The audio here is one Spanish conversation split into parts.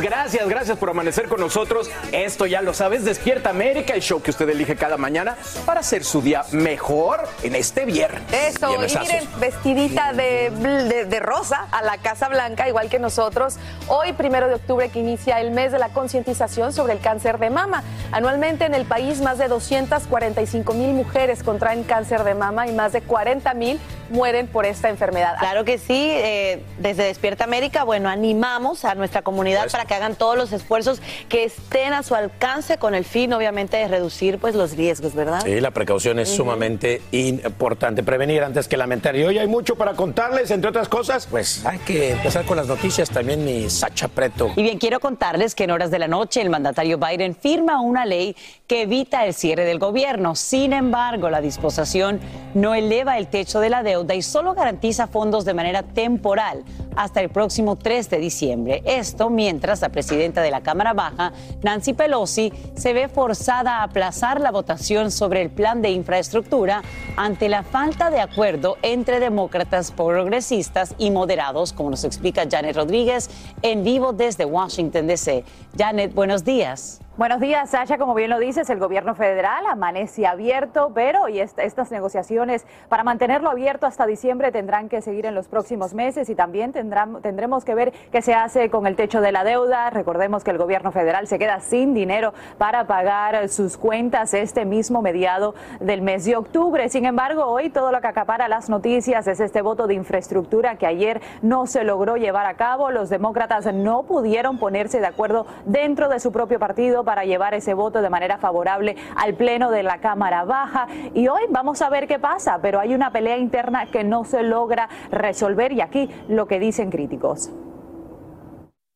Gracias, gracias por amanecer con nosotros. Esto ya lo sabes, Despierta América, el show que usted elige cada mañana para hacer su día mejor en este viernes. Eso, y miren, vestidita de, bl- de- de rosa a la Casa Blanca, igual que nosotros. Hoy, primero de octubre, que inicia el mes de la concientización sobre el cáncer de mama. Anualmente en el país, más de 245 mil mujeres contraen cáncer de mama y más de 40 mil mueren por esta enfermedad. Claro que sí, eh, desde Despierta América, bueno, animamos a nuestra comunidad para que hagan todos los esfuerzos que estén a su alcance con el fin, obviamente, de reducir pues los riesgos, ¿verdad? Sí, la precaución es sumamente importante. Prevenir antes que lamentar. Y hoy hay mucho para contarles, entre otras cosas. Pues hay que empezar con las noticias también, mi Sacha Preto. Y bien, quiero contarles que en horas de la noche el mandatario Biden firma una ley que evita el cierre del gobierno. Sin embargo, la disposición no eleva el techo de la deuda y solo garantiza fondos de manera temporal hasta el próximo 3 de diciembre. Esto mientras la presidenta de la Cámara Baja, Nancy Pelosi, se ve forzada a aplazar la votación sobre el plan de infraestructura ante la falta de acuerdo entre demócratas progresistas y moderados, como nos explica Janet Rodríguez en vivo desde Washington, D.C. Janet, buenos días. Buenos días, Sasha. Como bien lo dices, el gobierno federal amanece abierto, pero y est- estas negociaciones para mantenerlo abierto hasta diciembre tendrán que seguir en los próximos meses y también tendrán, tendremos que ver qué se hace con el techo de la deuda. Recordemos que el gobierno federal se queda sin dinero para pagar sus cuentas este mismo mediado del mes de octubre. Sin embargo, hoy todo lo que acapara las noticias es este voto de infraestructura que ayer no se logró llevar a cabo. Los demócratas no pudieron ponerse de acuerdo dentro de su propio partido para llevar ese voto de manera favorable al Pleno de la Cámara Baja. Y hoy vamos a ver qué pasa, pero hay una pelea interna que no se logra resolver y aquí lo que dicen críticos.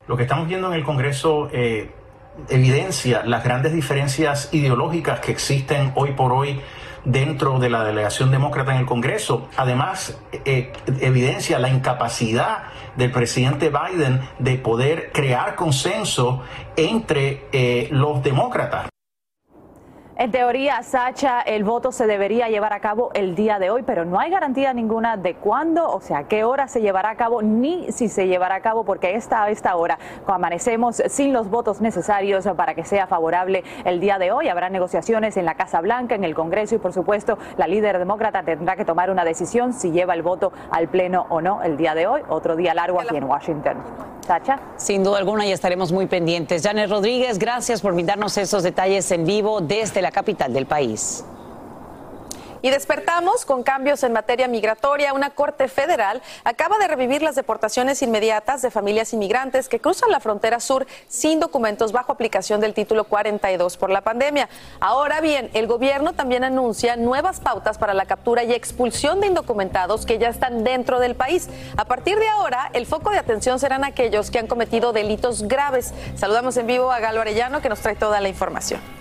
Lo que estamos viendo en el Congreso eh, evidencia las grandes diferencias ideológicas que existen hoy por hoy dentro de la delegación demócrata en el Congreso. Además, eh, evidencia la incapacidad del presidente Biden de poder crear consenso entre eh, los demócratas. En teoría, Sacha, el voto se debería llevar a cabo el día de hoy, pero no hay garantía ninguna de cuándo, o sea, qué hora se llevará a cabo, ni si se llevará a cabo, porque esta, a esta hora amanecemos sin los votos necesarios para que sea favorable el día de hoy. Habrá negociaciones en la Casa Blanca, en el Congreso, y por supuesto, la líder demócrata tendrá que tomar una decisión si lleva el voto al Pleno o no el día de hoy. Otro día largo aquí en Washington. Sacha. Sin duda alguna, y estaremos muy pendientes. Janet Rodríguez, gracias por brindarnos esos detalles en vivo desde la capital del país. Y despertamos con cambios en materia migratoria. Una corte federal acaba de revivir las deportaciones inmediatas de familias inmigrantes que cruzan la frontera sur sin documentos bajo aplicación del título 42 por la pandemia. Ahora bien, el gobierno también anuncia nuevas pautas para la captura y expulsión de indocumentados que ya están dentro del país. A partir de ahora, el foco de atención serán aquellos que han cometido delitos graves. Saludamos en vivo a Galo Arellano que nos trae toda la información.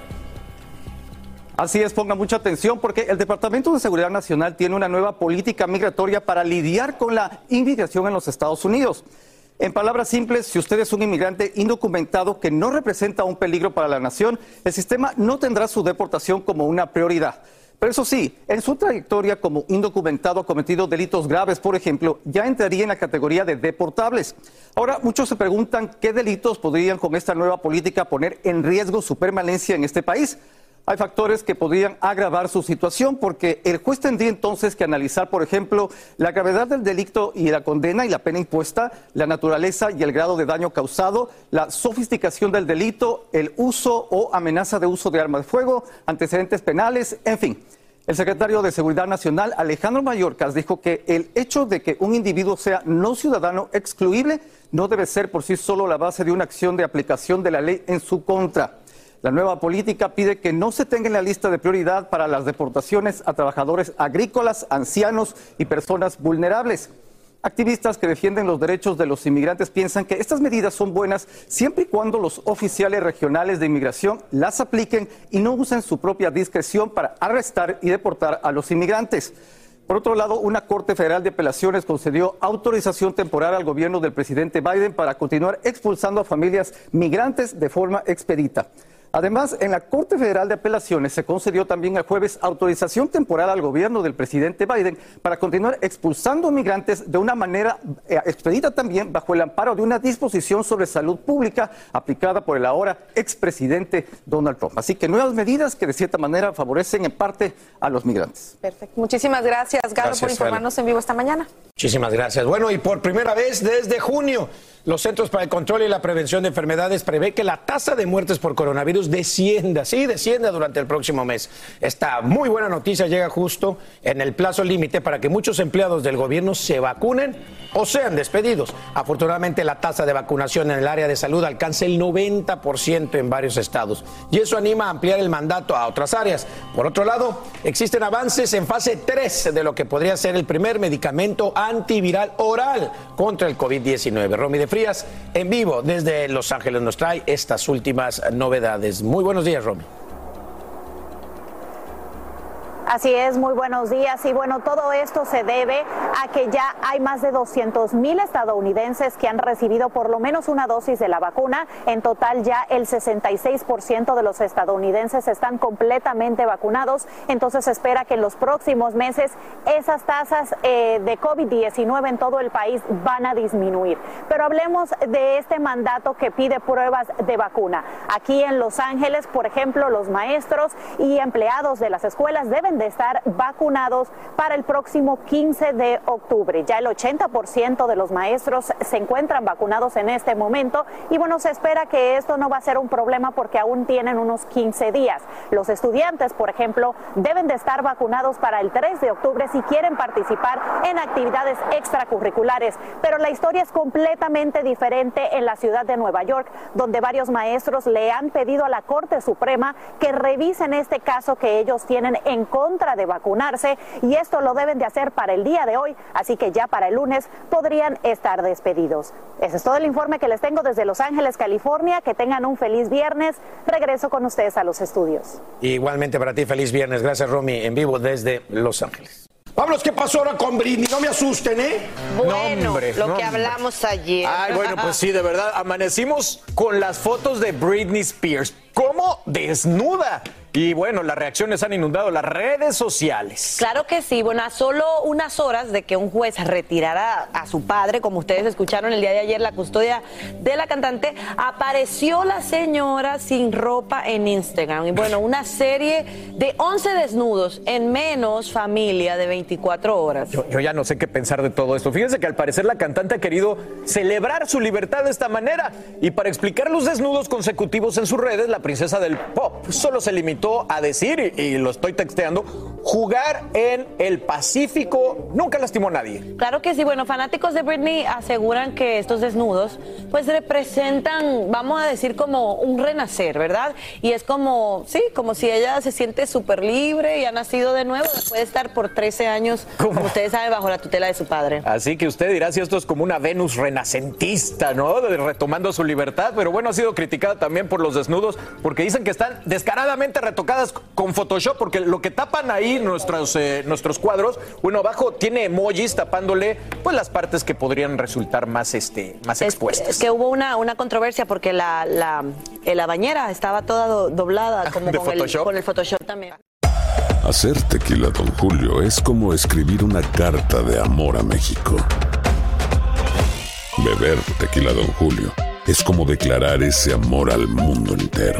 Así es, ponga mucha atención porque el Departamento de Seguridad Nacional tiene una nueva política migratoria para lidiar con la inmigración en los Estados Unidos. En palabras simples, si usted es un inmigrante indocumentado que no representa un peligro para la nación, el sistema no tendrá su deportación como una prioridad. Pero eso sí, en su trayectoria como indocumentado ha cometido delitos graves, por ejemplo, ya entraría en la categoría de deportables. Ahora, muchos se preguntan qué delitos podrían con esta nueva política poner en riesgo su permanencia en este país. Hay factores que podrían agravar su situación porque el juez tendría entonces que analizar, por ejemplo, la gravedad del delito y la condena y la pena impuesta, la naturaleza y el grado de daño causado, la sofisticación del delito, el uso o amenaza de uso de arma de fuego, antecedentes penales, en fin. El secretario de Seguridad Nacional, Alejandro Mayorkas, dijo que el hecho de que un individuo sea no ciudadano excluible no debe ser por sí solo la base de una acción de aplicación de la ley en su contra. La nueva política pide que no se tenga en la lista de prioridad para las deportaciones a trabajadores agrícolas, ancianos y personas vulnerables. Activistas que defienden los derechos de los inmigrantes piensan que estas medidas son buenas siempre y cuando los oficiales regionales de inmigración las apliquen y no usen su propia discreción para arrestar y deportar a los inmigrantes. Por otro lado, una Corte Federal de Apelaciones concedió autorización temporal al gobierno del presidente Biden para continuar expulsando a familias migrantes de forma expedita. Además, en la Corte Federal de Apelaciones se concedió también el jueves autorización temporal al gobierno del presidente Biden para continuar expulsando migrantes de una manera eh, expedita también bajo el amparo de una disposición sobre salud pública aplicada por el ahora expresidente Donald Trump. Así que nuevas medidas que de cierta manera favorecen en parte a los migrantes. Perfecto. Muchísimas gracias, Galo, por informarnos en vivo esta mañana. Muchísimas gracias. Bueno, y por primera vez desde junio, los Centros para el Control y la Prevención de Enfermedades prevé que la tasa de muertes por coronavirus descienda, sí, descienda durante el próximo mes. Esta muy buena noticia llega justo en el plazo límite para que muchos empleados del gobierno se vacunen o sean despedidos. Afortunadamente la tasa de vacunación en el área de salud alcanza el 90% en varios estados y eso anima a ampliar el mandato a otras áreas. Por otro lado, existen avances en fase 3 de lo que podría ser el primer medicamento antiviral oral contra el COVID-19. Romy de Frías, en vivo desde Los Ángeles, nos trae estas últimas novedades. Muy buenos días, Romy. Así es, muy buenos días. Y bueno, todo esto se debe a que ya hay más de 200 mil estadounidenses que han recibido por lo menos una dosis de la vacuna. En total ya el 66% de los estadounidenses están completamente vacunados. Entonces se espera que en los próximos meses esas tasas eh, de COVID-19 en todo el país van a disminuir. Pero hablemos de este mandato que pide pruebas de vacuna. Aquí en Los Ángeles, por ejemplo, los maestros y empleados de las escuelas deben de estar vacunados para el próximo 15 de octubre. Ya el 80% de los maestros se encuentran vacunados en este momento y bueno, se espera que esto no va a ser un problema porque aún tienen unos 15 días. Los estudiantes, por ejemplo, deben de estar vacunados para el 3 de octubre si quieren participar en actividades extracurriculares, pero la historia es completamente diferente en la ciudad de Nueva York, donde varios maestros le han pedido a la Corte Suprema que revisen este caso que ellos tienen en contra contra de vacunarse y esto lo deben de hacer para el día de hoy, así que ya para el lunes podrían estar despedidos. Ese es todo el informe que les tengo desde Los Ángeles, California. Que tengan un feliz viernes. Regreso con ustedes a los estudios. Igualmente para ti, feliz viernes. Gracias, Romy, en vivo desde Los Ángeles. Vámonos, ¿qué pasó ahora con Britney? No me asusten, ¿eh? Bueno, hombre, lo no, que hablamos ayer. Ay, bueno, pues sí, de verdad, amanecimos con las fotos de Britney Spears. ¿Cómo desnuda? Y bueno, las reacciones han inundado las redes sociales. Claro que sí, bueno, a solo unas horas de que un juez retirara a su padre, como ustedes escucharon el día de ayer, la custodia de la cantante, apareció la señora sin ropa en Instagram. Y bueno, una serie de 11 desnudos en menos familia de 24 horas. Yo, yo ya no sé qué pensar de todo esto. Fíjense que al parecer la cantante ha querido celebrar su libertad de esta manera. Y para explicar los desnudos consecutivos en sus redes, la princesa del pop solo se limitó a decir, y, y lo estoy texteando, jugar en el Pacífico nunca lastimó a nadie. Claro que sí, bueno, fanáticos de Britney aseguran que estos desnudos pues representan, vamos a decir, como un renacer, ¿verdad? Y es como, sí, como si ella se siente súper libre y ha nacido de nuevo después de estar por 13 años, como ustedes saben, bajo la tutela de su padre. Así que usted dirá si esto es como una Venus renacentista, ¿no? Retomando su libertad, pero bueno, ha sido criticada también por los desnudos porque dicen que están descaradamente retocadas con Photoshop, porque lo que tapan ahí nuestros, eh, nuestros cuadros, bueno, abajo tiene emojis tapándole pues las partes que podrían resultar más, este, más expuestas. Es que hubo una, una controversia porque la, la, eh, la bañera estaba toda do- doblada como ¿De con el, Photoshop? con el Photoshop también. Hacer tequila, Don Julio, es como escribir una carta de amor a México. Beber tequila, Don Julio, es como declarar ese amor al mundo entero.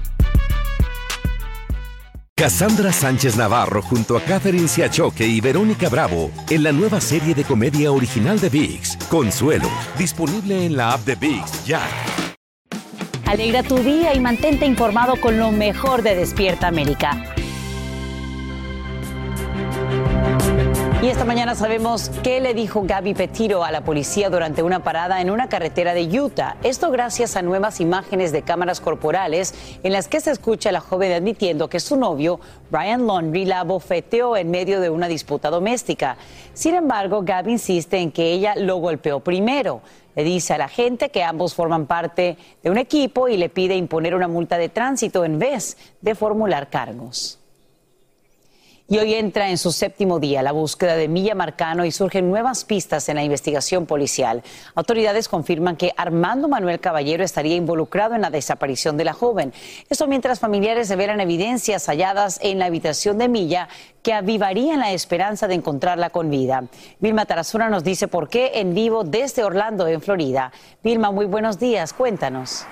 Cassandra Sánchez Navarro junto a Catherine Siachoque y Verónica Bravo en la nueva serie de comedia original de VIX, Consuelo, disponible en la app de VIX ya. Alegra tu día y mantente informado con lo mejor de Despierta América. Y esta mañana sabemos qué le dijo Gaby Petiro a la policía durante una parada en una carretera de Utah. Esto gracias a nuevas imágenes de cámaras corporales en las que se escucha a la joven admitiendo que su novio, Brian Laundrie, la bofeteó en medio de una disputa doméstica. Sin embargo, Gaby insiste en que ella lo golpeó primero. Le dice a la gente que ambos forman parte de un equipo y le pide imponer una multa de tránsito en vez de formular cargos. Y hoy entra en su séptimo día la búsqueda de Milla Marcano y surgen nuevas pistas en la investigación policial. Autoridades confirman que Armando Manuel Caballero estaría involucrado en la desaparición de la joven. Esto mientras familiares revelan evidencias halladas en la habitación de Milla que avivarían la esperanza de encontrarla con vida. Vilma Tarazona nos dice por qué en vivo desde Orlando, en Florida. Vilma, muy buenos días. Cuéntanos.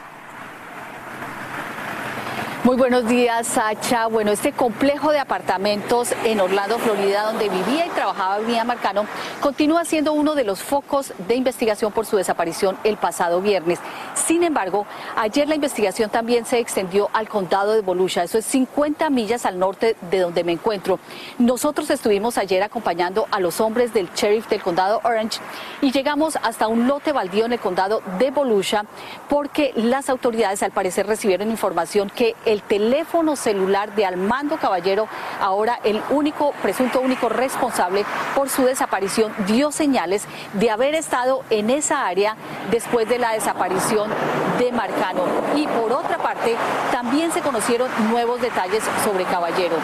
Muy buenos días, Sacha. Bueno, este complejo de apartamentos en Orlando, Florida, donde vivía y trabajaba Mía Marcano, continúa siendo uno de los focos de investigación por su desaparición el pasado viernes. Sin embargo, ayer la investigación también se extendió al condado de Volusia, eso es 50 millas al norte de donde me encuentro. Nosotros estuvimos ayer acompañando a los hombres del sheriff del condado Orange y llegamos hasta un lote baldío en el condado de Volusia porque las autoridades al parecer recibieron información que el teléfono celular de Armando Caballero, ahora el único, presunto único responsable por su desaparición, dio señales de haber estado en esa área después de la desaparición de Marcano. Y por otra parte, también se conocieron nuevos detalles sobre Caballero.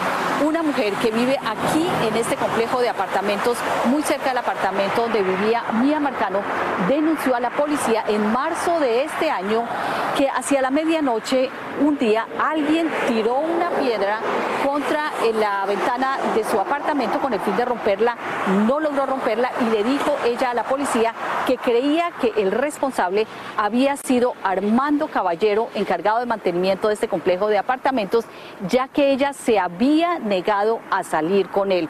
Una mujer que vive aquí en este complejo de apartamentos, muy cerca del apartamento donde vivía Mía Marcano, denunció a la policía en marzo de este año que hacia la medianoche un día alguien tiró una piedra contra eh, la ventana de su apartamento con el fin de romperla, no logró romperla y le dijo ella a la policía que creía que el responsable había sido Armando Caballero, encargado de mantenimiento de este complejo de apartamentos, ya que ella se había negado a salir con él.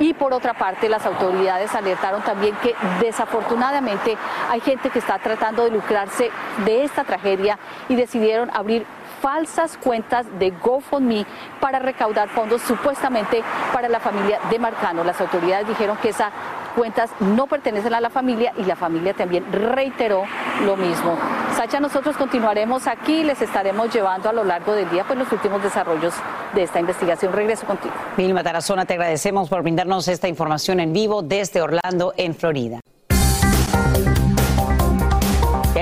Y por otra parte, las autoridades alertaron también que desafortunadamente hay gente que está tratando de lucrarse de esta tragedia y decidieron abrir falsas cuentas de GoFundMe para recaudar fondos supuestamente para la familia de Marcano. Las autoridades dijeron que esas cuentas no pertenecen a la familia y la familia también reiteró lo mismo. Sacha, nosotros continuaremos aquí, les estaremos llevando a lo largo del día pues los últimos desarrollos de esta investigación. Regreso contigo. Vilma Tarazona, te agradecemos por brindarnos esta información en vivo desde Orlando, en Florida.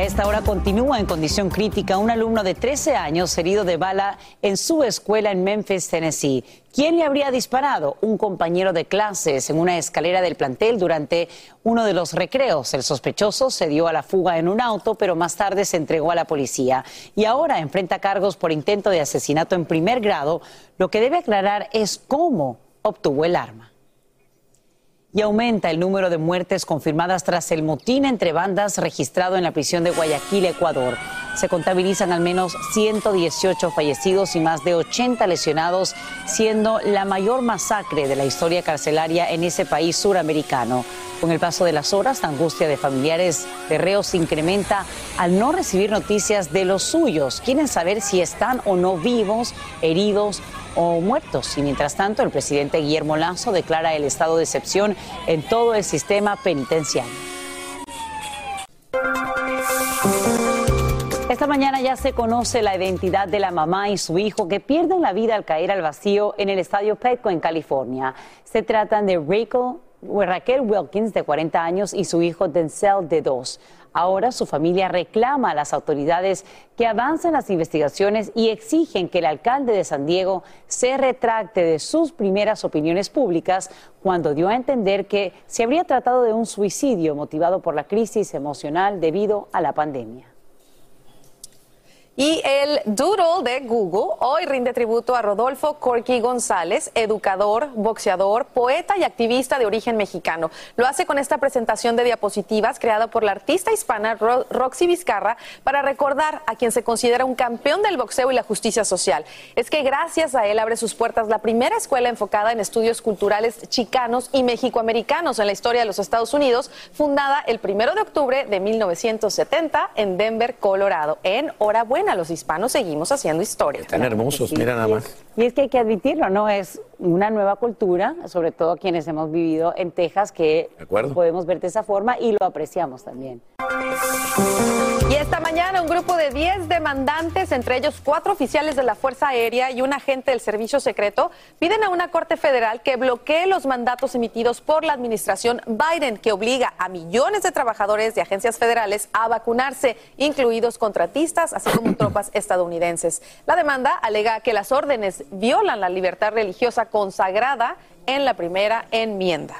Esta hora continúa en condición crítica un alumno de 13 años herido de bala en su escuela en Memphis, Tennessee. ¿Quién le habría disparado? Un compañero de clases en una escalera del plantel durante uno de los recreos. El sospechoso se dio a la fuga en un auto, pero más tarde se entregó a la policía. Y ahora enfrenta cargos por intento de asesinato en primer grado. Lo que debe aclarar es cómo obtuvo el arma y aumenta el número de muertes confirmadas tras el motín entre bandas registrado en la prisión de Guayaquil, Ecuador. Se contabilizan al menos 118 fallecidos y más de 80 lesionados, siendo la mayor masacre de la historia carcelaria en ese país suramericano. Con el paso de las horas, la angustia de familiares de reos incrementa al no recibir noticias de los suyos. Quieren saber si están o no vivos, heridos o muertos. Y mientras tanto, el presidente Guillermo Lazo declara el estado de excepción en todo el sistema penitenciario. Esta mañana ya se conoce la identidad de la mamá y su hijo que pierden la vida al caer al vacío en el estadio Petco en California. Se tratan de Raquel Wilkins, de 40 años, y su hijo Denzel, de 2. Ahora su familia reclama a las autoridades que avancen las investigaciones y exigen que el alcalde de San Diego se retracte de sus primeras opiniones públicas cuando dio a entender que se habría tratado de un suicidio motivado por la crisis emocional debido a la pandemia. Y el Doodle de Google hoy rinde tributo a Rodolfo Corky González, educador, boxeador, poeta y activista de origen mexicano. Lo hace con esta presentación de diapositivas creada por la artista hispana Roxy Vizcarra para recordar a quien se considera un campeón del boxeo y la justicia social. Es que gracias a él abre sus puertas la primera escuela enfocada en estudios culturales chicanos y mexicoamericanos en la historia de los Estados Unidos, fundada el primero de octubre de 1970 en Denver, Colorado. En Los hispanos seguimos haciendo historia. Están hermosos, mira nada más. Y es que hay que admitirlo, ¿no? Es una nueva cultura, sobre todo quienes hemos vivido en Texas, que podemos ver de esa forma y lo apreciamos también. Y esta mañana un grupo de 10 demandantes, entre ellos cuatro oficiales de la Fuerza Aérea y un agente del Servicio Secreto, piden a una Corte Federal que bloquee los mandatos emitidos por la administración Biden, que obliga a millones de trabajadores de agencias federales a vacunarse, incluidos contratistas, así como tropas estadounidenses. La demanda alega que las órdenes violan la libertad religiosa consagrada en la primera enmienda.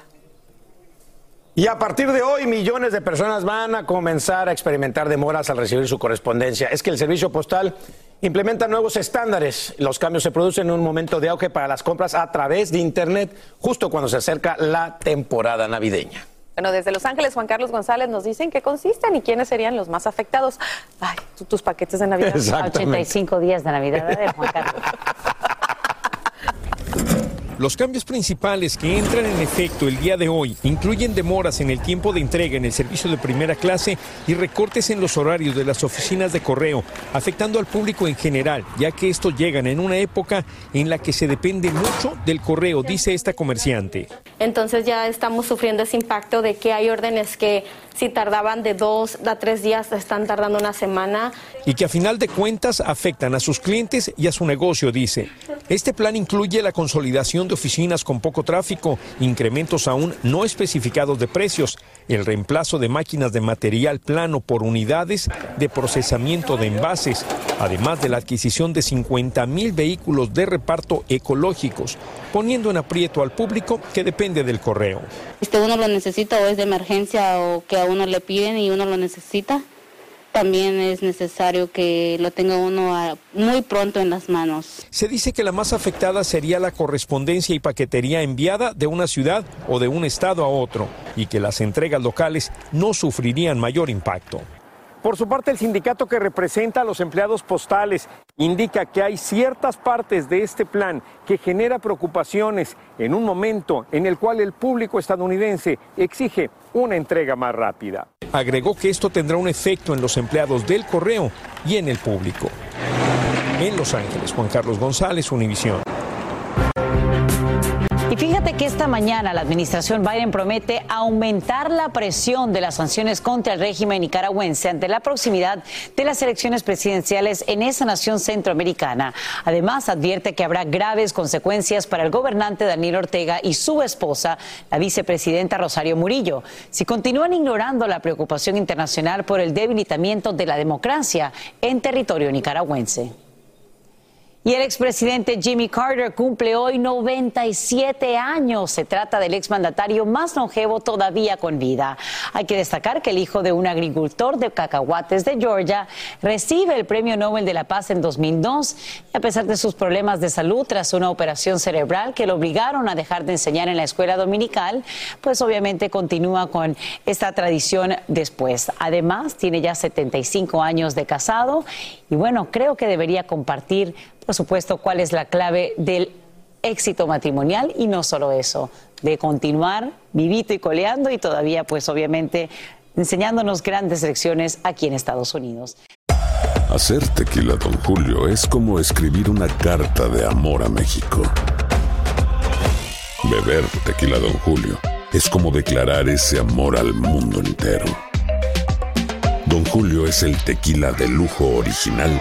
Y a partir de hoy, millones de personas van a comenzar a experimentar demoras al recibir su correspondencia. Es que el servicio postal implementa nuevos estándares. Los cambios se producen en un momento de auge para las compras a través de Internet, justo cuando se acerca la temporada navideña. Bueno, desde Los Ángeles, Juan Carlos González nos dicen qué consisten y quiénes serían los más afectados. Ay, tus paquetes de Navidad. 85 días de Navidad, de Juan Carlos. Los cambios principales que entran en efecto el día de hoy incluyen demoras en el tiempo de entrega en el servicio de primera clase y recortes en los horarios de las oficinas de correo, afectando al público en general, ya que estos llegan en una época en la que se depende mucho del correo, dice esta comerciante. Entonces ya estamos sufriendo ese impacto de que hay órdenes que si tardaban de dos a tres días, están tardando una semana. Y que a final de cuentas afectan a sus clientes y a su negocio, dice. Este plan incluye la consolidación de oficinas con poco tráfico, incrementos aún no especificados de precios, el reemplazo de máquinas de material plano por unidades de procesamiento de envases, además de la adquisición de 50 mil vehículos de reparto ecológicos, poniendo en aprieto al público que depende del correo. Este uno lo necesita o es de emergencia o que a uno le piden y uno lo necesita también es necesario que lo tenga uno muy pronto en las manos. Se dice que la más afectada sería la correspondencia y paquetería enviada de una ciudad o de un estado a otro y que las entregas locales no sufrirían mayor impacto. Por su parte, el sindicato que representa a los empleados postales indica que hay ciertas partes de este plan que genera preocupaciones en un momento en el cual el público estadounidense exige una entrega más rápida. Agregó que esto tendrá un efecto en los empleados del correo y en el público. En Los Ángeles, Juan Carlos González, Univisión. Y fíjate que esta mañana la administración Biden promete aumentar la presión de las sanciones contra el régimen nicaragüense ante la proximidad de las elecciones presidenciales en esa nación centroamericana. Además, advierte que habrá graves consecuencias para el gobernante Daniel Ortega y su esposa, la vicepresidenta Rosario Murillo, si continúan ignorando la preocupación internacional por el debilitamiento de la democracia en territorio nicaragüense. Y el expresidente Jimmy Carter cumple hoy 97 años. Se trata del exmandatario más longevo todavía con vida. Hay que destacar que el hijo de un agricultor de cacahuates de Georgia recibe el Premio Nobel de la Paz en 2002. a pesar de sus problemas de salud tras una operación cerebral que lo obligaron a dejar de enseñar en la escuela dominical, pues obviamente continúa con esta tradición después. Además, tiene ya 75 años de casado y bueno, creo que debería compartir por supuesto, cuál es la clave del éxito matrimonial y no solo eso, de continuar vivito y coleando y todavía, pues obviamente, enseñándonos grandes lecciones aquí en Estados Unidos. Hacer tequila, don Julio, es como escribir una carta de amor a México. Beber tequila, don Julio, es como declarar ese amor al mundo entero. Don Julio es el tequila de lujo original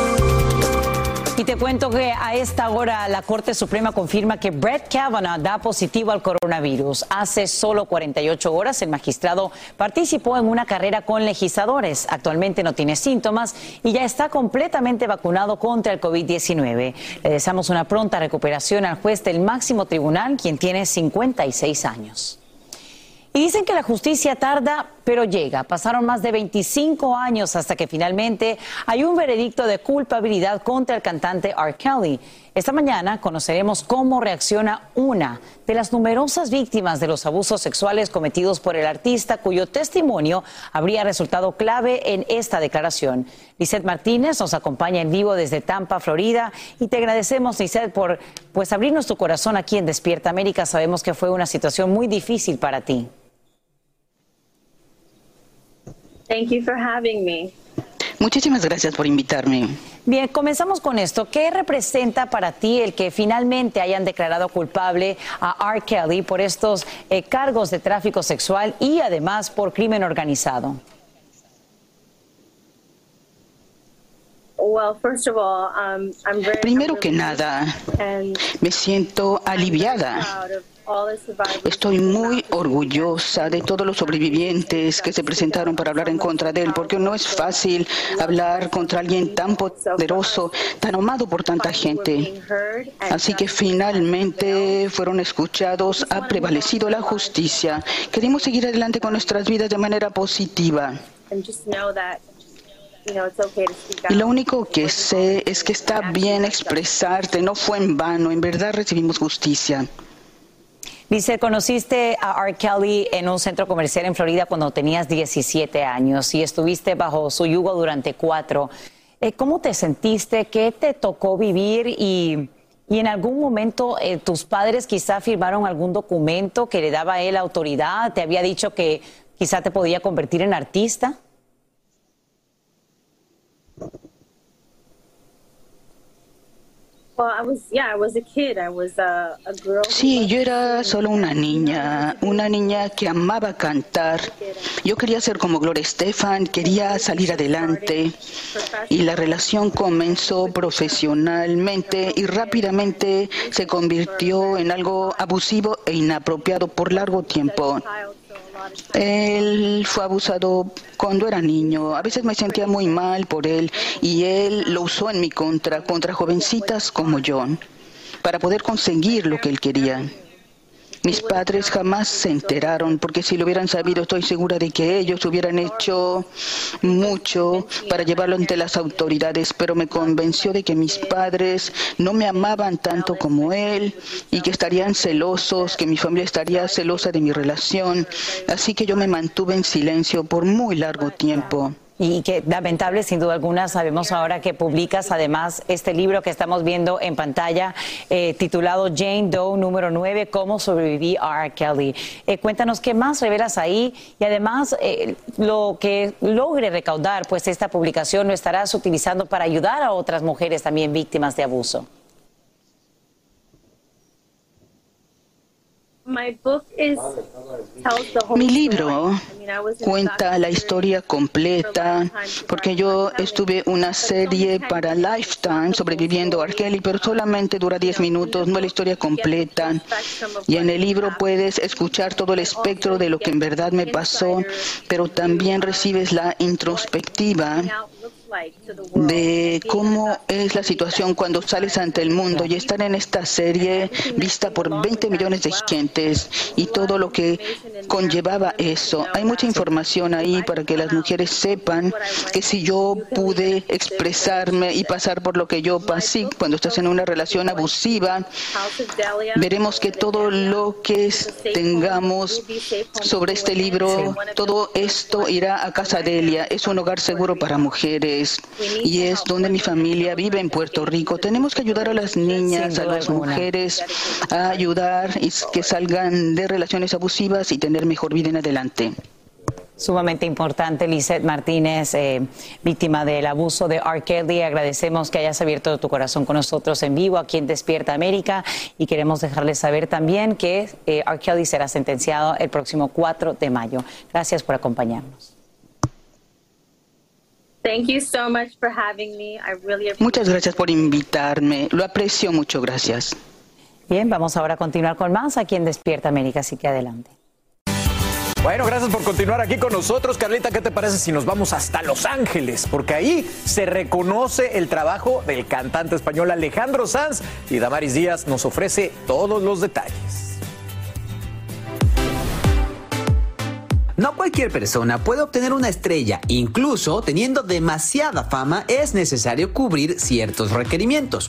Y te cuento que a esta hora la Corte Suprema confirma que Brett Kavanaugh da positivo al coronavirus. Hace solo 48 horas el magistrado participó en una carrera con legisladores. Actualmente no tiene síntomas y ya está completamente vacunado contra el COVID-19. Le deseamos una pronta recuperación al juez del máximo tribunal, quien tiene 56 años. Y dicen que la justicia tarda, pero llega. Pasaron más de 25 años hasta que finalmente hay un veredicto de culpabilidad contra el cantante R. Kelly. Esta mañana conoceremos cómo reacciona una de las numerosas víctimas de los abusos sexuales cometidos por el artista, cuyo testimonio habría resultado clave en esta declaración. Lizeth Martínez nos acompaña en vivo desde Tampa, Florida, y te agradecemos, Lizeth, por pues abrirnos tu corazón aquí en Despierta América. Sabemos que fue una situación muy difícil para ti. Thank you for having me. Muchísimas gracias por invitarme. Bien, comenzamos con esto. ¿Qué representa para ti el que finalmente hayan declarado culpable a R. Kelly por estos eh, cargos de tráfico sexual y además por crimen organizado? Primero que nada, me siento aliviada Estoy muy orgullosa de todos los sobrevivientes que se presentaron para hablar en contra de él, porque no es fácil hablar contra alguien tan poderoso, tan amado por tanta gente. Así que finalmente fueron escuchados, ha prevalecido la justicia. Queremos seguir adelante con nuestras vidas de manera positiva. Y lo único que sé es que está bien expresarte, no fue en vano, en verdad recibimos justicia. Dice, conociste a R. Kelly en un centro comercial en Florida cuando tenías 17 años y estuviste bajo su yugo durante cuatro. Eh, ¿Cómo te sentiste? ¿Qué te tocó vivir? Y, en algún momento eh, tus padres quizá firmaron algún documento que le daba a él autoridad, te había dicho que quizá te podía convertir en artista. Sí, yo era solo una niña, una niña que amaba cantar. Yo quería ser como Gloria Estefan, quería salir adelante y la relación comenzó profesionalmente y rápidamente se convirtió en algo abusivo e inapropiado por largo tiempo. Él fue abusado cuando era niño. A veces me sentía muy mal por él y él lo usó en mi contra, contra jovencitas como yo, para poder conseguir lo que él quería. Mis padres jamás se enteraron, porque si lo hubieran sabido, estoy segura de que ellos hubieran hecho mucho para llevarlo ante las autoridades, pero me convenció de que mis padres no me amaban tanto como él y que estarían celosos, que mi familia estaría celosa de mi relación. Así que yo me mantuve en silencio por muy largo tiempo y que lamentable sin duda alguna. Sabemos ahora que publicas además este libro que estamos viendo en pantalla eh, titulado Jane Doe número 9, Cómo sobreviví a R. Kelly. Eh, cuéntanos qué más revelas ahí y además eh, lo que logre recaudar, pues esta publicación lo estarás utilizando para ayudar a otras mujeres también víctimas de abuso. Mi libro cuenta la historia completa, porque yo estuve una serie para Lifetime sobreviviendo a Kelly, pero solamente dura 10 minutos, no la historia completa. Y en el libro puedes escuchar todo el espectro de lo que en verdad me pasó, pero también recibes la introspectiva de cómo es la situación cuando sales ante el mundo y estar en esta serie vista por 20 millones de gentes y todo lo que conllevaba eso. Hay mucha información ahí para que las mujeres sepan que si yo pude expresarme y pasar por lo que yo pasé cuando estás en una relación abusiva, veremos que todo lo que tengamos sobre este libro, todo esto irá a Casa Delia. Es un hogar seguro para mujeres y es donde mi familia vive en Puerto Rico. Tenemos que ayudar a las niñas, a las mujeres, a ayudar y que salgan de relaciones abusivas y tener mejor vida en adelante sumamente importante. Lizeth Martínez, eh, víctima del abuso de R. Kelly. Agradecemos que hayas abierto tu corazón con nosotros en vivo aquí en Despierta América y queremos dejarles saber también que eh, R. Kelly será sentenciado el próximo 4 de mayo. Gracias por acompañarnos. Muchas gracias por invitarme. Lo aprecio mucho. Gracias. Bien, vamos ahora a continuar con más aquí en Despierta América, así que adelante. Bueno, gracias por continuar aquí con nosotros. Carlita, ¿qué te parece si nos vamos hasta Los Ángeles? Porque ahí se reconoce el trabajo del cantante español Alejandro Sanz y Damaris Díaz nos ofrece todos los detalles. No cualquier persona puede obtener una estrella, incluso teniendo demasiada fama es necesario cubrir ciertos requerimientos.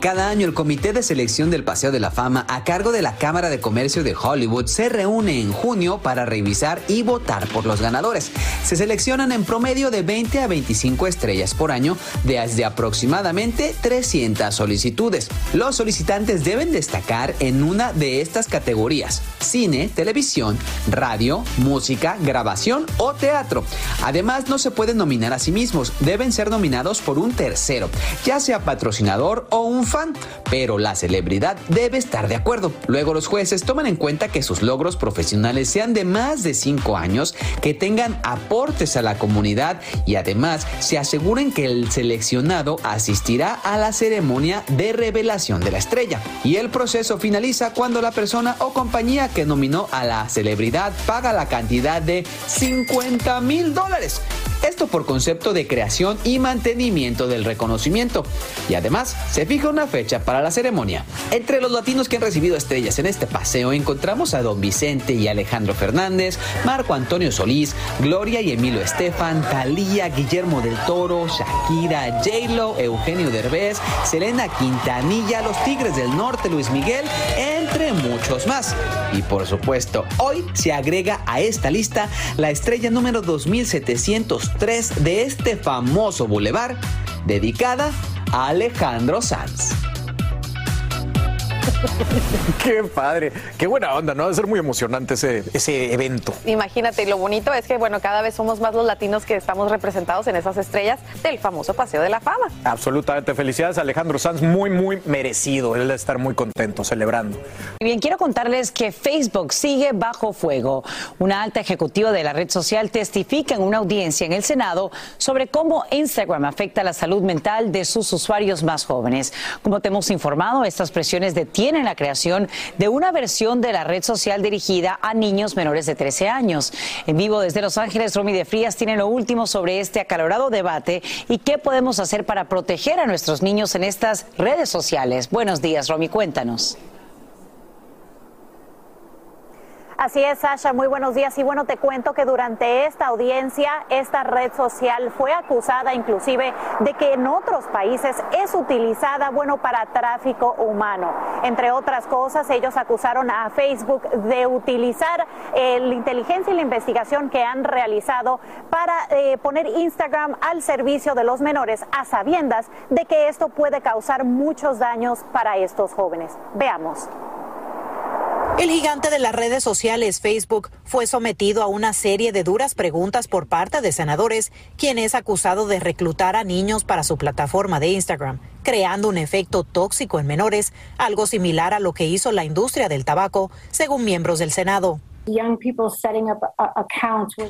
Cada año el Comité de Selección del Paseo de la Fama a cargo de la Cámara de Comercio de Hollywood se reúne en junio para revisar y votar por los ganadores. Se seleccionan en promedio de 20 a 25 estrellas por año desde aproximadamente 300 solicitudes. Los solicitantes deben destacar en una de estas categorías, cine, televisión, radio, música, grabación o teatro. Además, no se pueden nominar a sí mismos, deben ser nominados por un tercero, ya sea patrocinador o un fan, pero la celebridad debe estar de acuerdo. Luego los jueces toman en cuenta que sus logros profesionales sean de más de 5 años, que tengan aportes a la comunidad y además se aseguren que el seleccionado asistirá a la ceremonia de revelación de la estrella. Y el proceso finaliza cuando la persona o compañía que nominó a la celebridad paga la cantidad de 50 mil dólares. Esto por concepto de creación y mantenimiento del reconocimiento. Y además se fija una fecha para la ceremonia. Entre los latinos que han recibido estrellas en este paseo encontramos a Don Vicente y Alejandro Fernández, Marco Antonio Solís, Gloria y Emilio Estefan, Talía, Guillermo del Toro, Shakira, J-Lo, Eugenio Derbez, Selena Quintanilla, Los Tigres del Norte, Luis Miguel, entre muchos más. Y por supuesto, hoy se agrega a esta lista la estrella número 2703 de este famoso bulevar, dedicada a Alejandro Sanz. Qué padre, qué buena onda, ¿no? Debe ser muy emocionante ese, ese evento. Imagínate, y lo bonito es que, bueno, cada vez somos más los latinos que estamos representados en esas estrellas del famoso Paseo de la Fama. Absolutamente. Felicidades, Alejandro Sanz. Muy, muy merecido. Él debe estar muy contento celebrando. Y bien, quiero contarles que Facebook sigue bajo fuego. Una alta ejecutiva de la red social testifica en una audiencia en el Senado sobre cómo Instagram afecta la salud mental de sus usuarios más jóvenes. Como te hemos informado, estas presiones detienen la creación de una versión de la red social dirigida a niños menores de 13 años. En vivo desde Los Ángeles, Romy de Frías tiene lo último sobre este acalorado debate y qué podemos hacer para proteger a nuestros niños en estas redes sociales. Buenos días, Romy, cuéntanos. Así es, Sasha, muy buenos días. Y bueno, te cuento que durante esta audiencia, esta red social fue acusada inclusive de que en otros países es utilizada, bueno, para tráfico humano. Entre otras cosas, ellos acusaron a Facebook de utilizar eh, la inteligencia y la investigación que han realizado para eh, poner Instagram al servicio de los menores a sabiendas de que esto puede causar muchos daños para estos jóvenes. Veamos. El gigante de las redes sociales Facebook fue sometido a una serie de duras preguntas por parte de senadores, quien es acusado de reclutar a niños para su plataforma de Instagram, creando un efecto tóxico en menores, algo similar a lo que hizo la industria del tabaco, según miembros del Senado.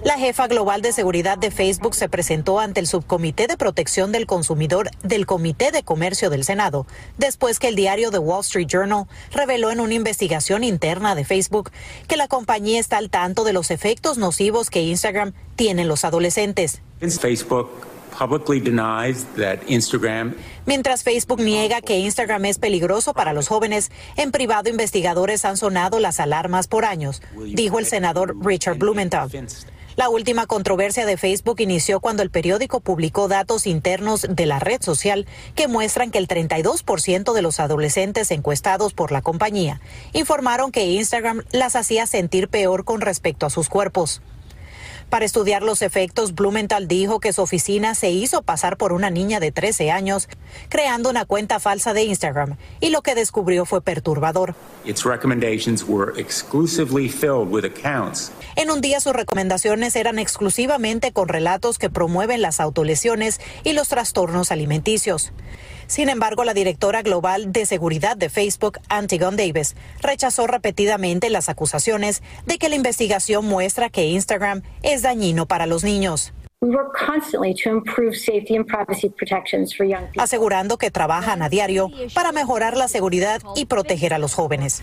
La jefa global de seguridad de Facebook se presentó ante el Subcomité de Protección del Consumidor del Comité de Comercio del Senado, después que el diario The Wall Street Journal reveló en una investigación interna de Facebook que la compañía está al tanto de los efectos nocivos que Instagram tiene en los adolescentes. Facebook publicly denies that Instagram Mientras Facebook niega que Instagram es peligroso para los jóvenes, en privado investigadores han sonado las alarmas por años, dijo el senador Richard Blumenthal. La última controversia de Facebook inició cuando el periódico publicó datos internos de la red social que muestran que el 32% de los adolescentes encuestados por la compañía informaron que Instagram las hacía sentir peor con respecto a sus cuerpos. Para estudiar los efectos, Blumenthal dijo que su oficina se hizo pasar por una niña de 13 años, creando una cuenta falsa de Instagram, y lo que descubrió fue perturbador. En un día sus recomendaciones eran exclusivamente con relatos que promueven las autolesiones y los trastornos alimenticios. Sin embargo, la directora global de seguridad de Facebook, Antigon Davis, rechazó repetidamente las acusaciones de que la investigación muestra que Instagram es dañino para los niños. Asegurando que trabajan a diario para mejorar la seguridad y proteger a los jóvenes.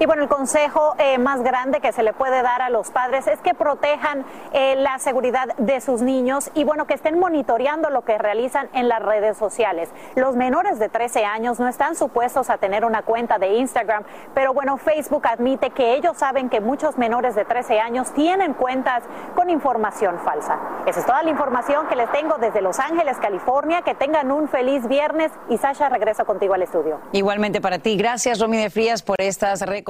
Y bueno, el consejo eh, más grande que se le puede dar a los padres es que protejan eh, la seguridad de sus niños y bueno, que estén monitoreando lo que realizan en las redes sociales. Los menores de 13 años no están supuestos a tener una cuenta de Instagram, pero bueno, Facebook admite que ellos saben que muchos menores de 13 años tienen cuentas con información falsa. Esa es toda la información que les tengo desde Los Ángeles, California. Que tengan un feliz viernes y Sasha, regreso contigo al estudio. Igualmente para ti. Gracias, Romy de Frías, por estas recomendaciones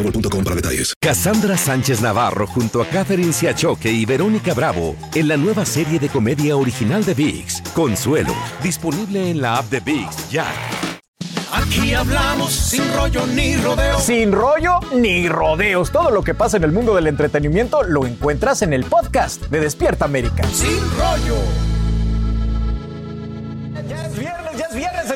boostmobile.com para detalles. Cassandra Sánchez Navarro junto a Catherine Siachoque y Verónica Bravo en la nueva serie de comedia original de VIX, Consuelo, disponible en la app de VIX ya. Aquí hablamos sin rollo ni rodeos. Sin rollo ni rodeos. Todo lo que pasa en el mundo del entretenimiento lo encuentras en el podcast de Despierta América. Sin rollo.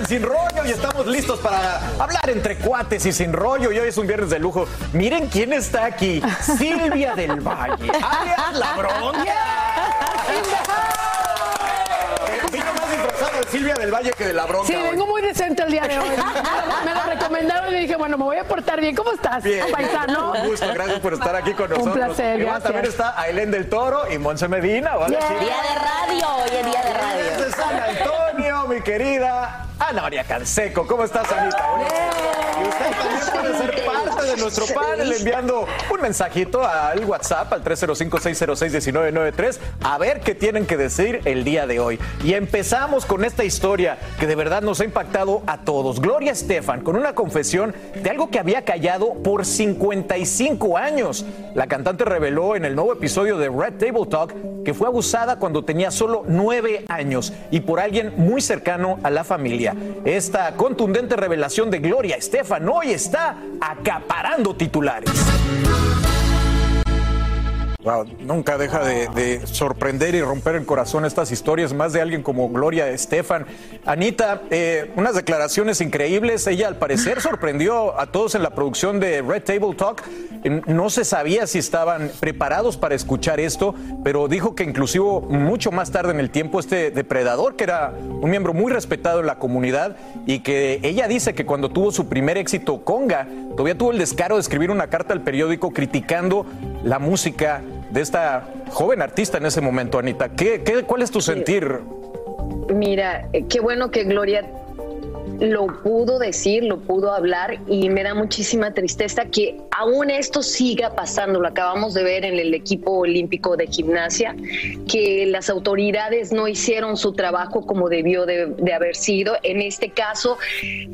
En Sin Rollo y estamos listos para hablar entre cuates y sin rollo. Y hoy es un viernes de lujo. Miren quién está aquí. Silvia del Valle, alias La Bronca. Vino más disfrazado de Silvia del Valle que de La Bronca. Sí, hoy. vengo muy decente el día de hoy. Me lo recomendaron y dije, bueno, me voy a portar bien. ¿Cómo estás, Bien, paisano? Un gusto, gracias por estar aquí con Un nosotros. placer, Igual gracias. también está Ailén del Toro y Monse Medina. Hola, chicas. Día de radio, hoy es día de radio. Desde San Antonio, mi querida Ana María Canseco. ¿Cómo estás, Anita? Y usted también puede ser parte de nuestro panel enviando un mensajito al WhatsApp al 305-606-1993 a ver qué tienen que decir el día de hoy. Y empezamos con esta historia que de verdad nos ha impactado a todos. Gloria Estefan con una confesión de algo que había callado por 55 años. La cantante reveló en el nuevo episodio de Red Table Talk que fue abusada cuando tenía solo 9 años y por alguien muy cercano a la familia. Esta contundente revelación de Gloria Estefan hoy está acaparando titulares. Wow, nunca deja de, de sorprender y romper el corazón estas historias, más de alguien como Gloria Estefan. Anita, eh, unas declaraciones increíbles. Ella al parecer sorprendió a todos en la producción de Red Table Talk. No se sabía si estaban preparados para escuchar esto, pero dijo que inclusive mucho más tarde en el tiempo este depredador, que era un miembro muy respetado en la comunidad, y que ella dice que cuando tuvo su primer éxito, Conga, todavía tuvo el descaro de escribir una carta al periódico criticando la música de esta joven artista en ese momento, Anita. ¿Qué, qué, cuál es tu sentir? Mira, eh, qué bueno que Gloria lo pudo decir, lo pudo hablar y me da muchísima tristeza que aún esto siga pasando. Lo acabamos de ver en el equipo olímpico de gimnasia, que las autoridades no hicieron su trabajo como debió de, de haber sido. En este caso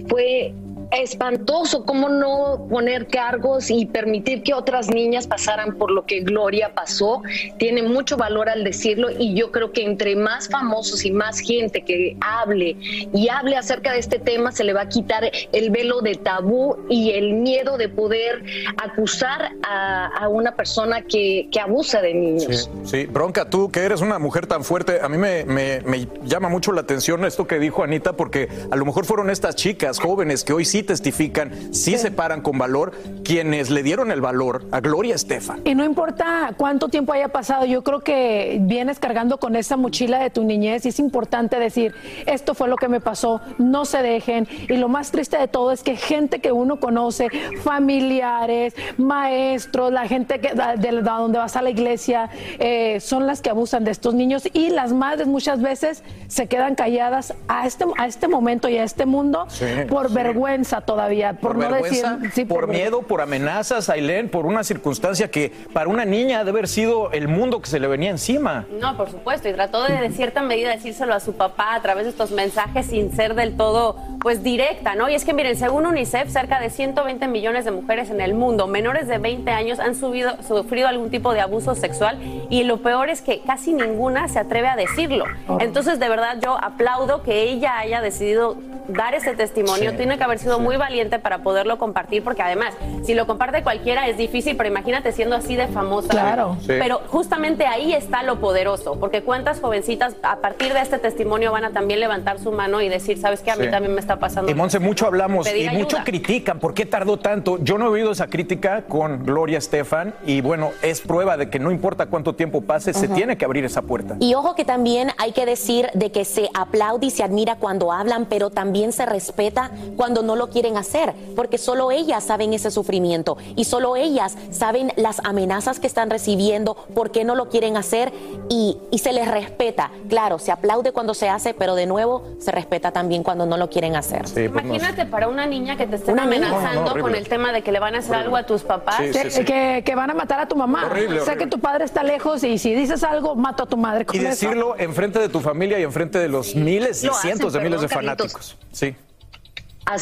fue espantoso cómo no poner cargos y permitir que otras niñas pasaran por lo que Gloria pasó. Tiene mucho valor al decirlo y yo creo que entre más famosos y más gente que hable y hable acerca de este tema se le va a quitar el velo de tabú y el miedo de poder acusar a, una persona que, que abusa de niños. Sí, Bronca, tú que eres una mujer tan fuerte, a mí me llama mucho la atención esto que dijo Anita, porque a lo mejor fueron estas chicas jóvenes que hoy sí testifican, sí, se paran con valor, quienes le dieron el valor a Gloria Estefan. Y no importa cuánto tiempo haya pasado, yo creo que vienes cargando con esa mochila de tu niñez y es importante decir, esto fue lo que me pasó, no se dejen. Y lo más triste de todo es que gente que uno conoce, familiares, maestros, la gente que, de, de donde vas a la iglesia, eh, son las que abusan de estos niños y las madres muchas veces se quedan calladas a este, a este momento y a este mundo Sí, por sí. vergüenza todavía, por, Por, no vergüenza, decir... sí, por, miedo, por amenazas, Ailén, por una circunstancia que para una niña debe haber sido el mundo que se le venía encima. No, por supuesto, y trató de, de cierta medida decírselo a su papá a través de estos mensajes sin ser del todo, pues, directa, ¿no? Y es que, miren, según UNICEF, cerca de 120 millones de mujeres en el mundo, menores de 20 años, han subido, sufrido algún tipo de abuso sexual y lo peor es que casi ninguna se atreve a decirlo. Entonces, de verdad, yo aplaudo que ella haya decidido dar ese testimonio. Sí, Tiene que haber sido muy valiente para poderlo compartir, porque además, si lo comparte cualquiera es difícil, pero imagínate siendo así de famosa. Claro. Sí. Pero justamente ahí está lo poderoso, porque cuántas jovencitas a partir de este testimonio van a también levantar su mano y decir, ¿sabes qué? A mí Sí. también me está pasando. Y Monse, mucho hablamos y mucho critican. ¿Por qué tardó tanto? Yo no he oído esa crítica con Gloria Estefan y bueno, es prueba de que no importa cuánto tiempo pase, se tiene que abrir esa puerta. Y ojo que también hay que decir de que se aplaude y se admira cuando hablan, pero también se respeta cuando no lo quieren hacer, porque solo ellas saben ese sufrimiento y solo ellas saben las amenazas que están recibiendo, por qué no lo quieren hacer y, y se les respeta. Claro, se aplaude cuando se hace, pero de nuevo se respeta también cuando no lo quieren hacer. Imagínate para una niña que te estén amenazando No, no, con el tema de que le van a hacer Horrible. algo a tus papás. Sí, que, sí, sí. que- que van a matar a tu mamá. Horrible, sé horrible. que tu padre está lejos y si dices algo, mato a tu madre con Y decirlo enfrente de tu familia y enfrente de los miles y Lo hacen, cientos de miles de fanáticos. Sí.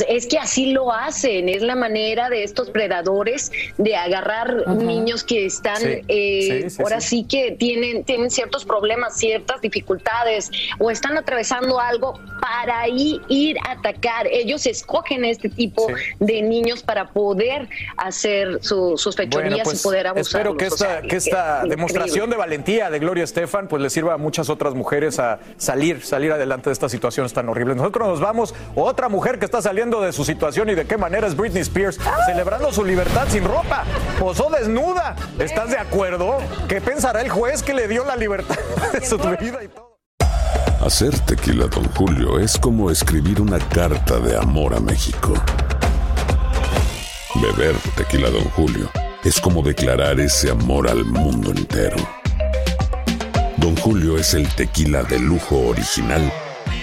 Es que así lo hacen, es la manera de estos predadores de agarrar niños que están, eh, ahora sí, que tienen, tienen ciertos problemas, ciertas dificultades o están atravesando algo para ahí ir a atacar. Ellos escogen este tipo de niños para poder hacer sus fechorías y pues, poder abusar. Espero que esta, que esta demostración de valentía de Gloria Estefan pues le sirva a muchas otras mujeres a salir, salir adelante de estas situaciones tan horribles. Nosotros nos vamos, otra mujer que está saliendo de su situación y de qué manera es Britney Spears, celebrando su libertad sin ropa, posó desnuda. ¿Estás de acuerdo? ¿Qué pensará el juez que le dio la libertad de su vida y todo? Hacer tequila, don Julio, es como escribir una carta de amor a México. Beber tequila, don Julio, es como declarar ese amor al mundo entero. Don Julio es el tequila de lujo original,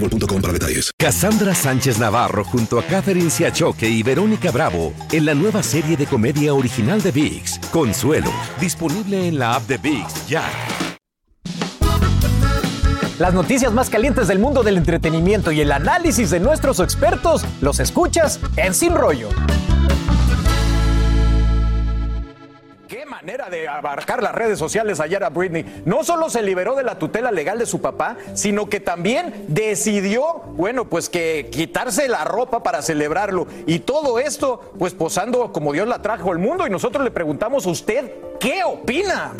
boostmobile.com para detalles. Cassandra Sánchez Navarro junto a Catherine Siachoque y Verónica Bravo en la nueva serie de comedia original de VIX, Consuelo, disponible en la app de VIX ya. Las noticias más calientes del mundo del entretenimiento y el análisis de nuestros expertos los escuchas en Sin Rollo. Qué manera de abarcar las redes sociales ayer a Britney. No solo se liberó de la tutela legal de su papá, sino que también decidió, bueno, pues que quitarse la ropa para celebrarlo. Y todo esto, pues posando como Dios la trajo al mundo. Y nosotros le preguntamos a usted, ¿qué opina?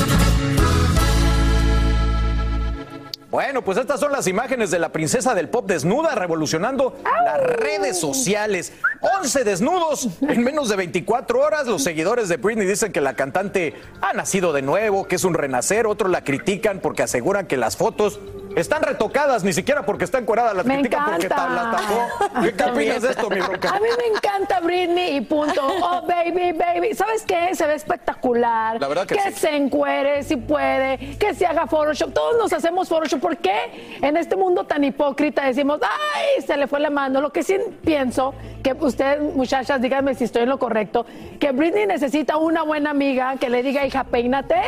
Bueno, pues estas son las imágenes de la princesa del pop desnuda revolucionando las redes sociales. 11 desnudos en menos de 24 horas. Los seguidores de Britney dicen que la cantante ha nacido de nuevo, que es un renacer. Otros la critican porque aseguran que las fotos están retocadas, ni siquiera porque está encuerada, las Me critican porque encanta. ta- la tapó. ¿Qué, qué opinas de esto, mi roca? A mí me encanta Britney y punto. Oh, baby, baby. ¿Sabes qué? Se ve espectacular. La verdad que sí. se encuere si puede, que se haga Photoshop. Todos nos hacemos Photoshop. ¿Por qué en este mundo tan hipócrita decimos, ay, se le fue la mano? Lo que sí pienso, que ustedes, muchachas, díganme si estoy en lo correcto, que Britney necesita una buena amiga que le diga, hija, peínate.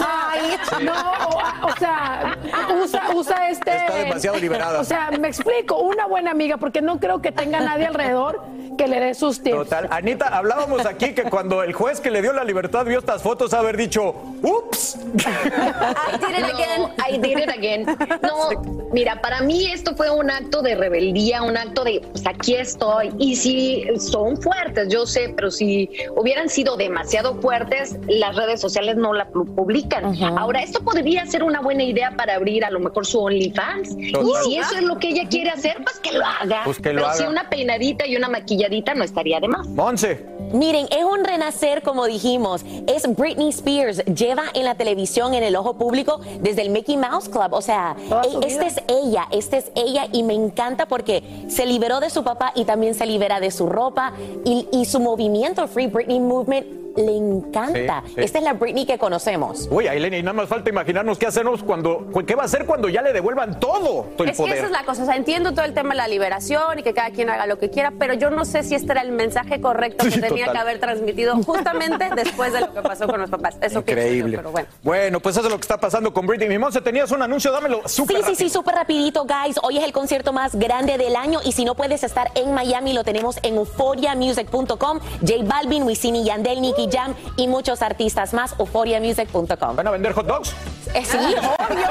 Ay, no, o, o sea, usa, usa este... Está demasiado liberada. O sea, me explico, una buena amiga, porque no creo que tenga nadie alrededor que le dé sus tips. Total. Anita, hablábamos aquí que cuando el juez que le dio la libertad vio estas fotos, haber dicho, ups. I did it again. I did it again. No, mira, para mí esto fue un acto de rebeldía, un acto de, pues aquí estoy. Y si son fuertes, yo sé, pero si hubieran sido demasiado fuertes, las redes sociales no la pu- publican. Ahora, esto podría ser una buena idea para abrir a lo mejor su OnlyFans. Y si eso es lo que ella quiere hacer, pues que lo haga. Pues que lo pero haga. si una peinadita y una maquilladita no estaría de más. Monse. Miren, es un renacer, como dijimos. Es Britney Spears. Lleva en la televisión, en el ojo público, desde el Mickey Mouse Club. O sea, e- esta es ella, esta es ella. Y me encanta porque se liberó de su papá y también se libera de su ropa. Y, y su movimiento, Free Britney Movement, le encanta. Sí, sí. Esta es la Britney que conocemos. Uy, Aileen, y nada más falta imaginarnos qué hacemos cuando, qué va a hacer cuando ya le devuelvan todo, todo el Es que esa es la cosa. O sea, entiendo todo el tema de la liberación y que cada quien haga lo que quiera, pero yo no sé si este era el mensaje correcto que Sí, tenía total. que haber transmitido justamente después de lo que pasó con los papás. Eso pienso yo, Increíble. pero bueno. Bueno, pues eso es lo que está pasando con Britney. Mi Monse, tenías un anuncio, dámelo súper Sí, sí, rápido. sí, súper rapidito, guys. Hoy es el concierto más grande del año y si no puedes estar en Miami, lo tenemos en euphoriamusic.com. J Balvin, Wisin y Yandel, Nicky Jam y muchos artistas más. euphoriamusic.com. ¿Van a vender hot dogs? Eh, sí, obvio.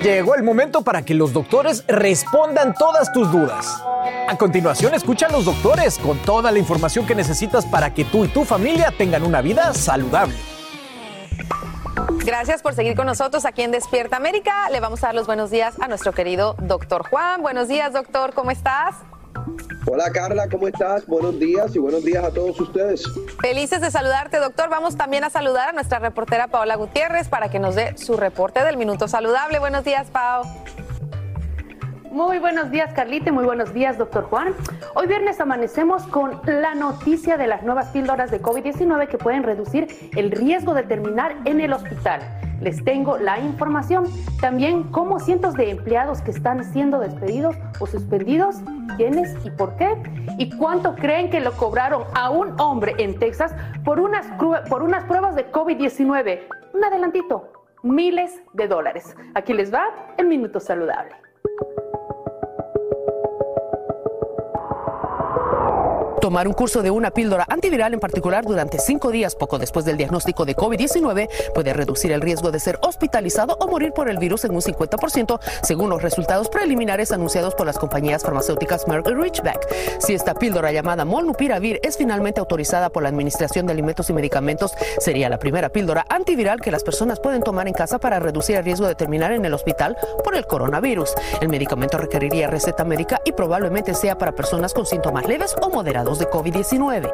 Llegó el momento para que los doctores respondan todas tus dudas. A continuación, escucha a los doctores con toda la información que necesitas para que tú y tu familia tengan una vida saludable. Gracias por seguir con nosotros aquí en Despierta América. Le vamos a dar los buenos días a nuestro querido doctor Juan. Buenos días, doctor, ¿cómo estás? Hola Carla, ¿cómo estás? Buenos días y buenos días a todos ustedes. Felices de saludarte, doctor. Vamos también a saludar a nuestra reportera Paola Gutiérrez para que nos dé su reporte del Minuto Saludable. Buenos días, Pao. Muy buenos días, Carlita, y muy buenos días, doctor Juan. Hoy viernes amanecemos con la noticia de las nuevas píldoras de COVID-19 que pueden reducir el riesgo de terminar en el hospital. Les tengo la información. También cómo cientos de empleados que están siendo despedidos o suspendidos, quiénes y por qué. Y cuánto creen que lo cobraron a un hombre en Texas por unas, por unas pruebas de COVID-19. Un adelantito, miles de dólares. Aquí les va el minuto saludable. Tomar un curso de una píldora antiviral en particular durante cinco días poco después del diagnóstico de COVID-19 puede reducir el riesgo de ser hospitalizado o morir por el virus en un 50%, según los resultados preliminares anunciados por las compañías farmacéuticas Merck y Richback. Si esta píldora llamada Molnupiravir es finalmente autorizada por la Administración de Alimentos y Medicamentos, sería la primera píldora antiviral que las personas pueden tomar en casa para reducir el riesgo de terminar en el hospital por el coronavirus. El medicamento requeriría receta médica y probablemente sea para personas con síntomas leves o moderados de COVID-19.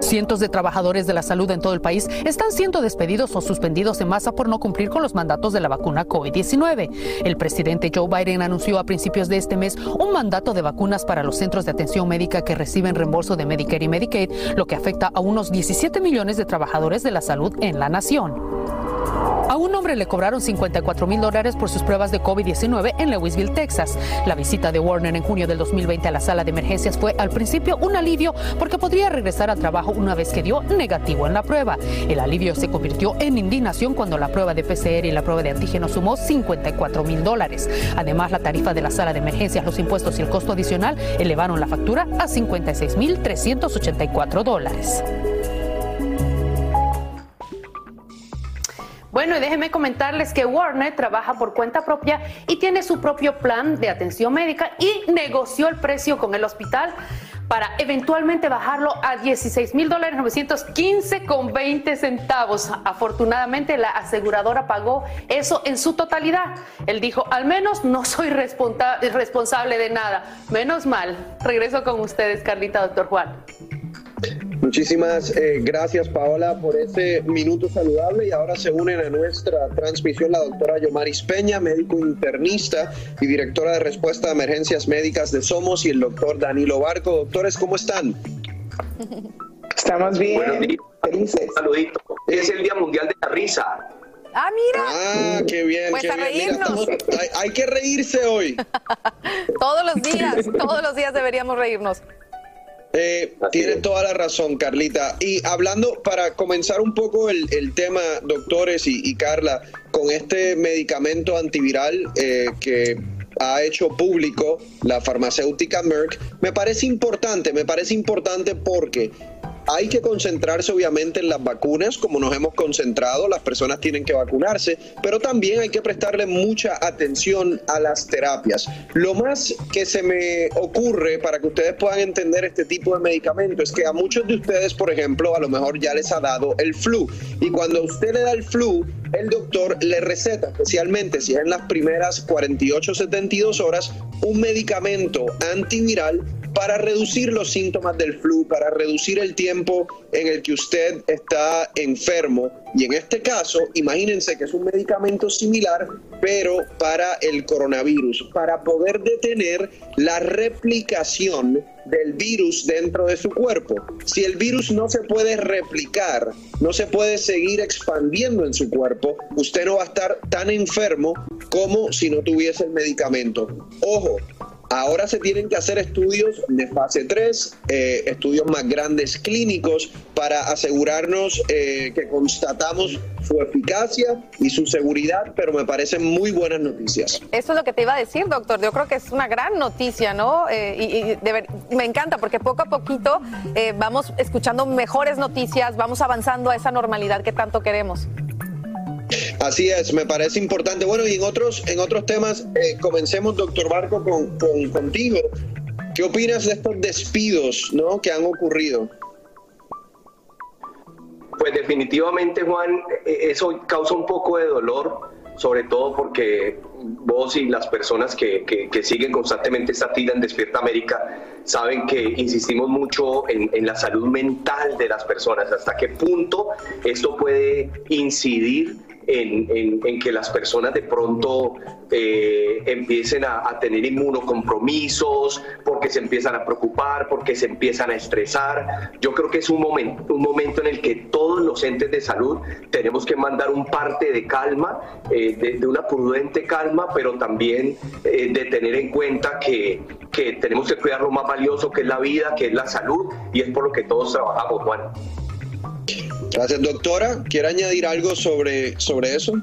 Cientos de trabajadores de la salud en todo el país están siendo despedidos o suspendidos en masa por no cumplir con los mandatos de la vacuna COVID-19. El presidente Joe Biden anunció a principios de este mes un mandato de vacunas para los centros de atención médica que reciben reembolso de Medicare y Medicaid, lo que afecta a unos 17 millones de trabajadores de la salud en la nación. A un hombre le cobraron 54 mil dólares por sus pruebas de COVID-19 en Lewisville, Texas. La visita de Warner en junio del 2020 a la sala de emergencias fue al principio un alivio porque podría regresar al trabajo una vez que dio negativo en la prueba. El alivio se convirtió en indignación cuando la prueba de PCR y la prueba de antígeno sumó 54 mil dólares. Además, la tarifa de la sala de emergencias, los impuestos y el costo adicional elevaron la factura a 56 mil 384 dólares. Bueno, y déjenme comentarles que Warner trabaja por cuenta propia y tiene su propio plan de atención médica y negoció el precio con el hospital para eventualmente bajarlo a 16 mil dólares 915 con 20 centavos. Afortunadamente la aseguradora pagó eso en su totalidad. Él dijo, al menos no soy responsable de nada. Menos mal. Regreso con ustedes, Carlita, doctor Juan. Muchísimas eh, gracias, Paola, por ese minuto saludable. Y ahora se unen a nuestra transmisión la doctora Yomaris Peña, médico internista y directora de respuesta a emergencias médicas de Somos, y el doctor Danilo Barco. Doctores, ¿cómo están? Estamos bien. Felices. saludito. Es el Día Mundial de la Risa. Ah, mira. Ah, qué bien. Pues a reírnos. hay, hay que reírse hoy. todos los días, todos los días deberíamos reírnos. Eh, tiene toda la razón, Carlita. Y hablando, para comenzar un poco el, tema, doctores y, Carla, con este medicamento antiviral eh, que ha hecho público la farmacéutica Merck, me parece importante, me parece importante porque hay que concentrarse obviamente en las vacunas, como nos hemos concentrado, las personas tienen que vacunarse, pero también hay que prestarle mucha atención a las terapias. Lo más que se me ocurre para que ustedes puedan entender este tipo de medicamento es que a muchos de ustedes, por ejemplo, a lo mejor ya les ha dado el flu y cuando usted le da el flu, el doctor le receta, especialmente si es en las primeras 48-72 horas, un medicamento antiviral para reducir los síntomas del flu, para reducir el tiempo en el que usted está enfermo. Y en este caso, imagínense que es un medicamento similar, pero para el coronavirus, para poder detener la replicación del virus dentro de su cuerpo. Si el virus no se puede replicar, no se puede seguir expandiendo en su cuerpo, usted no va a estar tan enfermo como si no tuviese el medicamento. Ojo, Ahora se tienen que hacer estudios de fase 3, eh, estudios más grandes clínicos para asegurarnos eh, que constatamos su eficacia y su seguridad, pero me parecen muy buenas noticias. Eso es lo que te iba a decir, doctor. Yo creo que es una gran noticia, ¿no? Eh, y, me encanta porque poco a poquito vamos escuchando mejores noticias, vamos avanzando a esa normalidad que tanto queremos. Así es, me parece importante. Bueno, y en otros, en otros temas, eh, comencemos, doctor Barco, con, con, contigo. ¿Qué opinas de estos despidos ¿no? que han ocurrido? Pues definitivamente, Juan, e-, eso causa un poco de dolor, sobre todo porque vos y las personas que, que, siguen constantemente esta tira en Despierta América saben que insistimos mucho en, la salud mental de las personas, hasta qué punto esto puede incidir en, en, que las personas de pronto eh, empiecen a, tener inmunocompromisos, porque se empiezan a preocupar, porque se empiezan a estresar. Yo creo que es un momento, un momento en el que todos los entes de salud tenemos que mandar un parte de calma, eh, de, una prudente calma, pero también eh, de tener en cuenta que, que tenemos que cuidar lo más valioso que es la vida, que es la salud, y es por lo que todos trabajamos, Juan. Gracias, doctora. ¿Quiere añadir algo sobre, sobre eso?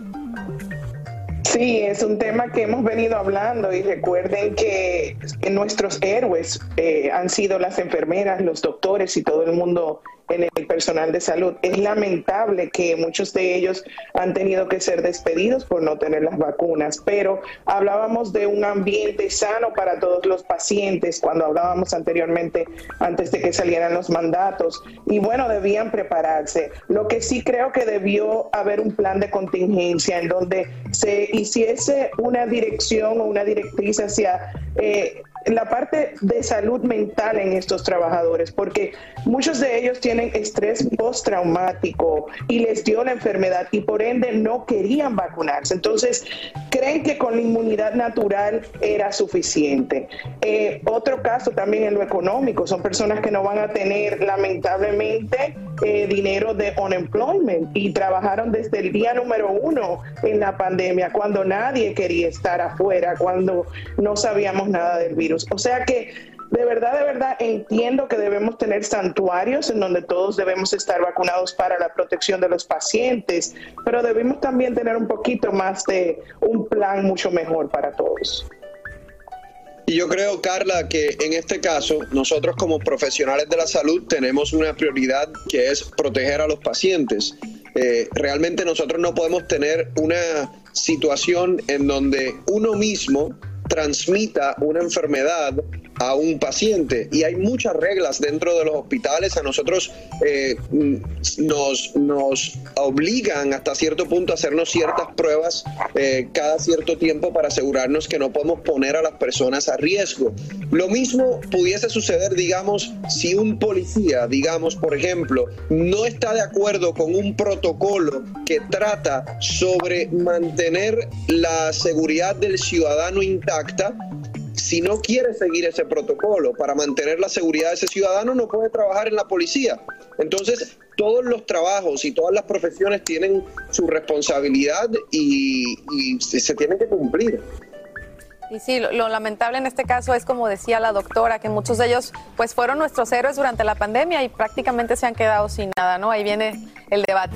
Sí, es un tema que hemos venido hablando y recuerden que, nuestros héroes eh, han sido las enfermeras, los doctores y todo el mundo en el personal de salud. Es lamentable que muchos de ellos han tenido que ser despedidos por no tener las vacunas, pero hablábamos de un ambiente sano para todos los pacientes cuando hablábamos anteriormente, antes de que salieran los mandatos. Y bueno, debían prepararse. Lo que sí creo que debió haber un plan de contingencia en donde se hiciese una dirección o una directriz hacia... Eh, la parte de salud mental en estos trabajadores, porque muchos de ellos tienen estrés postraumático y les dio la enfermedad y por ende no querían vacunarse. Entonces, creen que con la inmunidad natural era suficiente. Eh, otro caso también en lo económico, son personas que no van a tener lamentablemente eh, dinero de unemployment y trabajaron desde el día número uno en la pandemia, cuando nadie quería estar afuera, cuando no sabíamos nada del virus. O sea que de verdad, de verdad entiendo que debemos tener santuarios en donde todos debemos estar vacunados para la protección de los pacientes, pero debemos también tener un poquito más de un plan mucho mejor para todos. Y yo creo, Carla, que en este caso nosotros como profesionales de la salud tenemos una prioridad que es proteger a los pacientes. Eh, realmente nosotros no podemos tener una situación en donde uno mismo transmita una enfermedad a un paciente. Y hay muchas reglas dentro de los hospitales. A nosotros eh, nos, nos obligan hasta cierto punto a hacernos ciertas pruebas eh, cada cierto tiempo para asegurarnos que no podemos poner a las personas a riesgo. Lo mismo pudiese suceder, digamos, si un policía, digamos, por ejemplo, no está de acuerdo con un protocolo que trata sobre mantener la seguridad del ciudadano intacta, si no quiere seguir ese protocolo para mantener la seguridad de ese ciudadano, no puede trabajar en la policía. Entonces, todos los trabajos y todas las profesiones tienen su responsabilidad y, se tienen que cumplir. Y sí, lo, lamentable en este caso es, como decía la doctora, que muchos de ellos pues fueron nuestros héroes durante la pandemia y prácticamente se han quedado sin nada, ¿no? Ahí viene el debate.